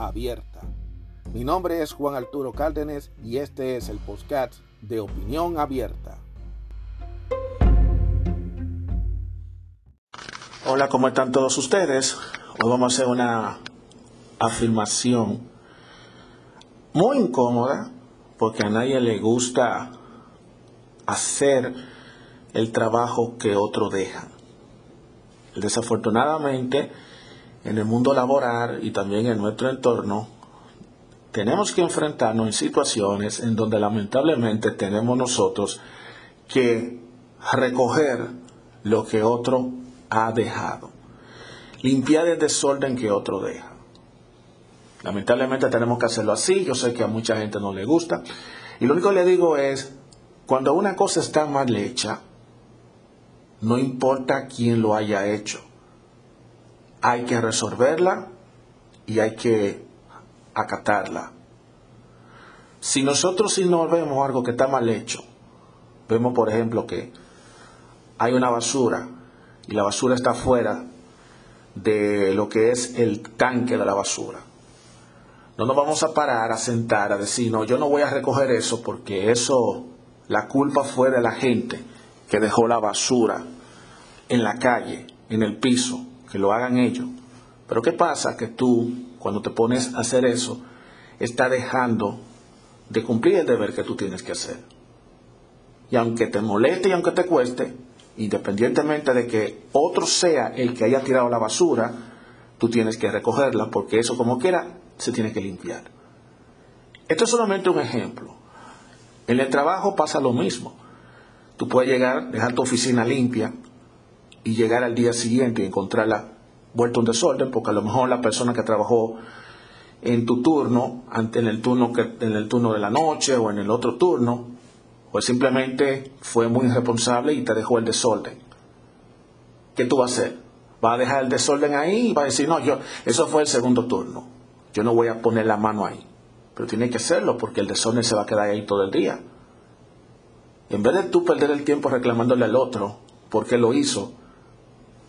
abierta. Mi nombre es Juan Arturo Cárdenas y este es el podcast de Opinión Abierta. Hola, ¿cómo están todos ustedes? Hoy vamos a hacer una afirmación muy incómoda porque a nadie le gusta hacer el trabajo que otro deja. Desafortunadamente, en el mundo laboral y también en nuestro entorno, tenemos que enfrentarnos en situaciones en donde lamentablemente tenemos nosotros que recoger lo que otro ha dejado, limpiar el desorden que otro deja. Lamentablemente tenemos que hacerlo así, yo sé que a mucha gente no le gusta, y lo único que le digo es, cuando una cosa está mal hecha, no importa quién lo haya hecho, hay que resolverla y hay que acatarla. Si nosotros si no vemos algo que está mal hecho, vemos por ejemplo que hay una basura y la basura está fuera de lo que es el tanque de la basura. No nos vamos a parar a sentar a decir, no, yo no voy a recoger eso porque eso, la culpa fue de la gente que dejó la basura en la calle, en el piso, que lo hagan ellos. Pero ¿qué pasa? Que tú, cuando te pones a hacer eso, estás dejando de cumplir el deber que tú tienes que hacer. Y aunque te moleste y aunque te cueste, independientemente de que otro sea el que haya tirado la basura, tú tienes que recogerla porque eso como quiera se tiene que limpiar. Esto es solamente un ejemplo. En el trabajo pasa lo mismo. Tú puedes llegar, dejar tu oficina limpia y llegar al día siguiente y encontrarla vuelta un desorden porque a lo mejor la persona que trabajó en tu turno, en el turno, en el turno de la noche o en el otro turno, pues simplemente fue muy irresponsable y te dejó el desorden. ¿Qué tú vas a hacer? ¿Vas a dejar el desorden ahí y vas a decir, no, yo, eso fue el segundo turno. Yo no voy a poner la mano ahí. Pero tiene que hacerlo porque el desorden se va a quedar ahí todo el día. En vez de tú perder el tiempo reclamándole al otro porque lo hizo,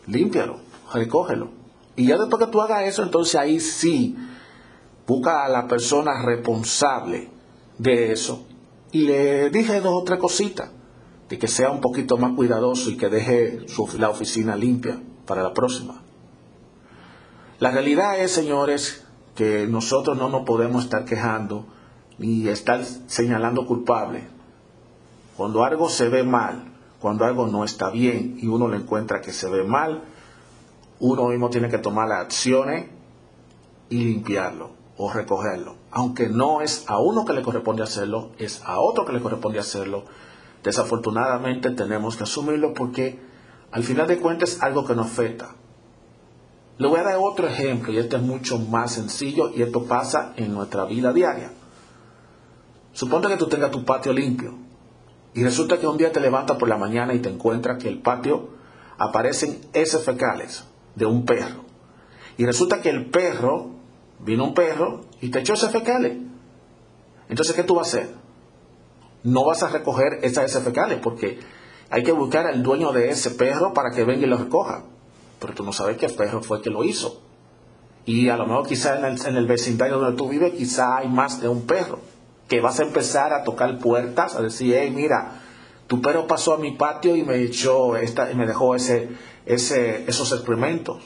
límpialo, recógelo. Y ya después que tú hagas eso, entonces ahí sí, busca a la persona responsable de eso y le dije dos o tres cositas, de que sea un poquito más cuidadoso y que deje la oficina limpia para la próxima. La realidad es, señores, que nosotros no nos podemos estar quejando ni estar señalando culpables. Cuando algo se ve mal, cuando algo no está bien y uno le encuentra que se ve mal, uno mismo tiene que tomar las acciones y limpiarlo o recogerlo. Aunque no es a uno que le corresponde hacerlo, es a otro que le corresponde hacerlo. Desafortunadamente tenemos que asumirlo porque al final de cuentas es algo que nos afecta. Le voy a dar otro ejemplo y este es mucho más sencillo y esto pasa en nuestra vida diaria. Suponte que tú tengas tu patio limpio y resulta que un día te levantas por la mañana y te encuentras que el patio aparecen heces fecales de un perro. Y resulta que el perro vino un perro y te echó ese fecales. Entonces, ¿qué tú vas a hacer? No vas a recoger esas heces fecales porque hay que buscar al dueño de ese perro para que venga y lo recoja. Pero tú no sabes qué perro fue que lo hizo. Y a lo mejor quizá en el, en el vecindario donde tú vives, quizá hay más de un perro. Que vas a empezar a tocar puertas, a decir, hey, mira, tu perro pasó a mi patio y me echó esta, y me dejó ese, ese, esos experimentos.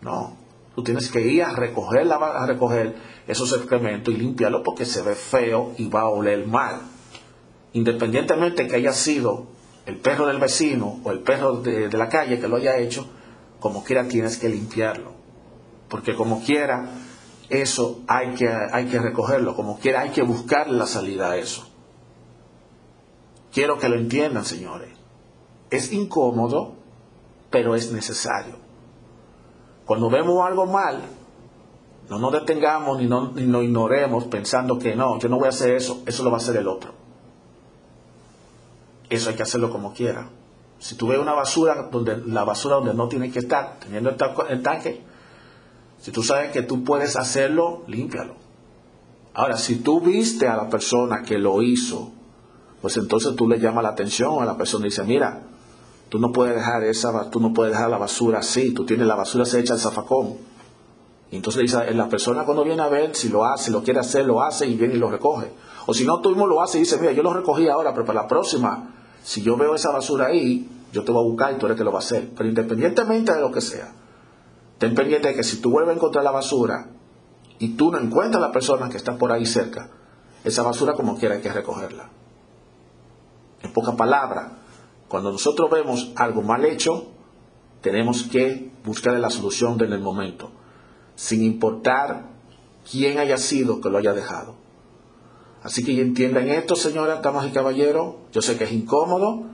No, Tú tienes que ir a recoger, a recoger esos excrementos y limpiarlo porque se ve feo y va a oler mal. Independientemente que haya sido el perro del vecino o el perro de la calle que lo haya hecho, como quiera tienes que limpiarlo. Porque como quiera, eso hay que, hay que recogerlo. Como quiera, hay que buscar la salida a eso. Quiero que lo entiendan, señores. Es incómodo, pero es necesario. Cuando vemos algo mal, No nos detengamos ni, no, ni ignoremos pensando que no, yo no voy a hacer eso, eso lo va a hacer el otro. Eso hay que hacerlo como quiera. Si tú ves una basura, donde la basura donde no tiene que estar, teniendo el tanque, si tú sabes que tú puedes hacerlo, límpialo. Ahora, si tú viste a la persona que lo hizo, pues entonces tú le llamas la atención a la persona y dices, mira, tú no puedes dejar esa, tú no puedes dejar la basura así, tú tienes la basura se echa al zafacón. Y entonces dice, la persona cuando viene a ver si lo hace, lo quiere hacer, lo hace y viene y lo recoge. O si no, tú mismo lo haces y dices, mira, yo lo recogí ahora, pero para la próxima, si yo veo esa basura ahí, yo te voy a buscar y tú eres que lo va a hacer. Pero independientemente de lo que sea, ten pendiente de que si tú vuelves a encontrar la basura y tú no encuentras a la persona que está por ahí cerca, esa basura como quiera hay que recogerla. En pocas palabras, cuando nosotros vemos algo mal hecho, tenemos que buscar la solución en el momento, sin importar quién haya sido que lo haya dejado. Así que entiendan esto, señoras, damas y caballeros. Yo sé que es incómodo,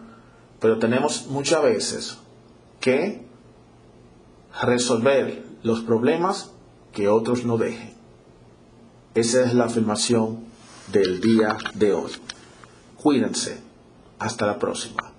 pero tenemos muchas veces que resolver los problemas que otros no dejen. Esa es la afirmación del día de hoy. Cuídense. Hasta la próxima.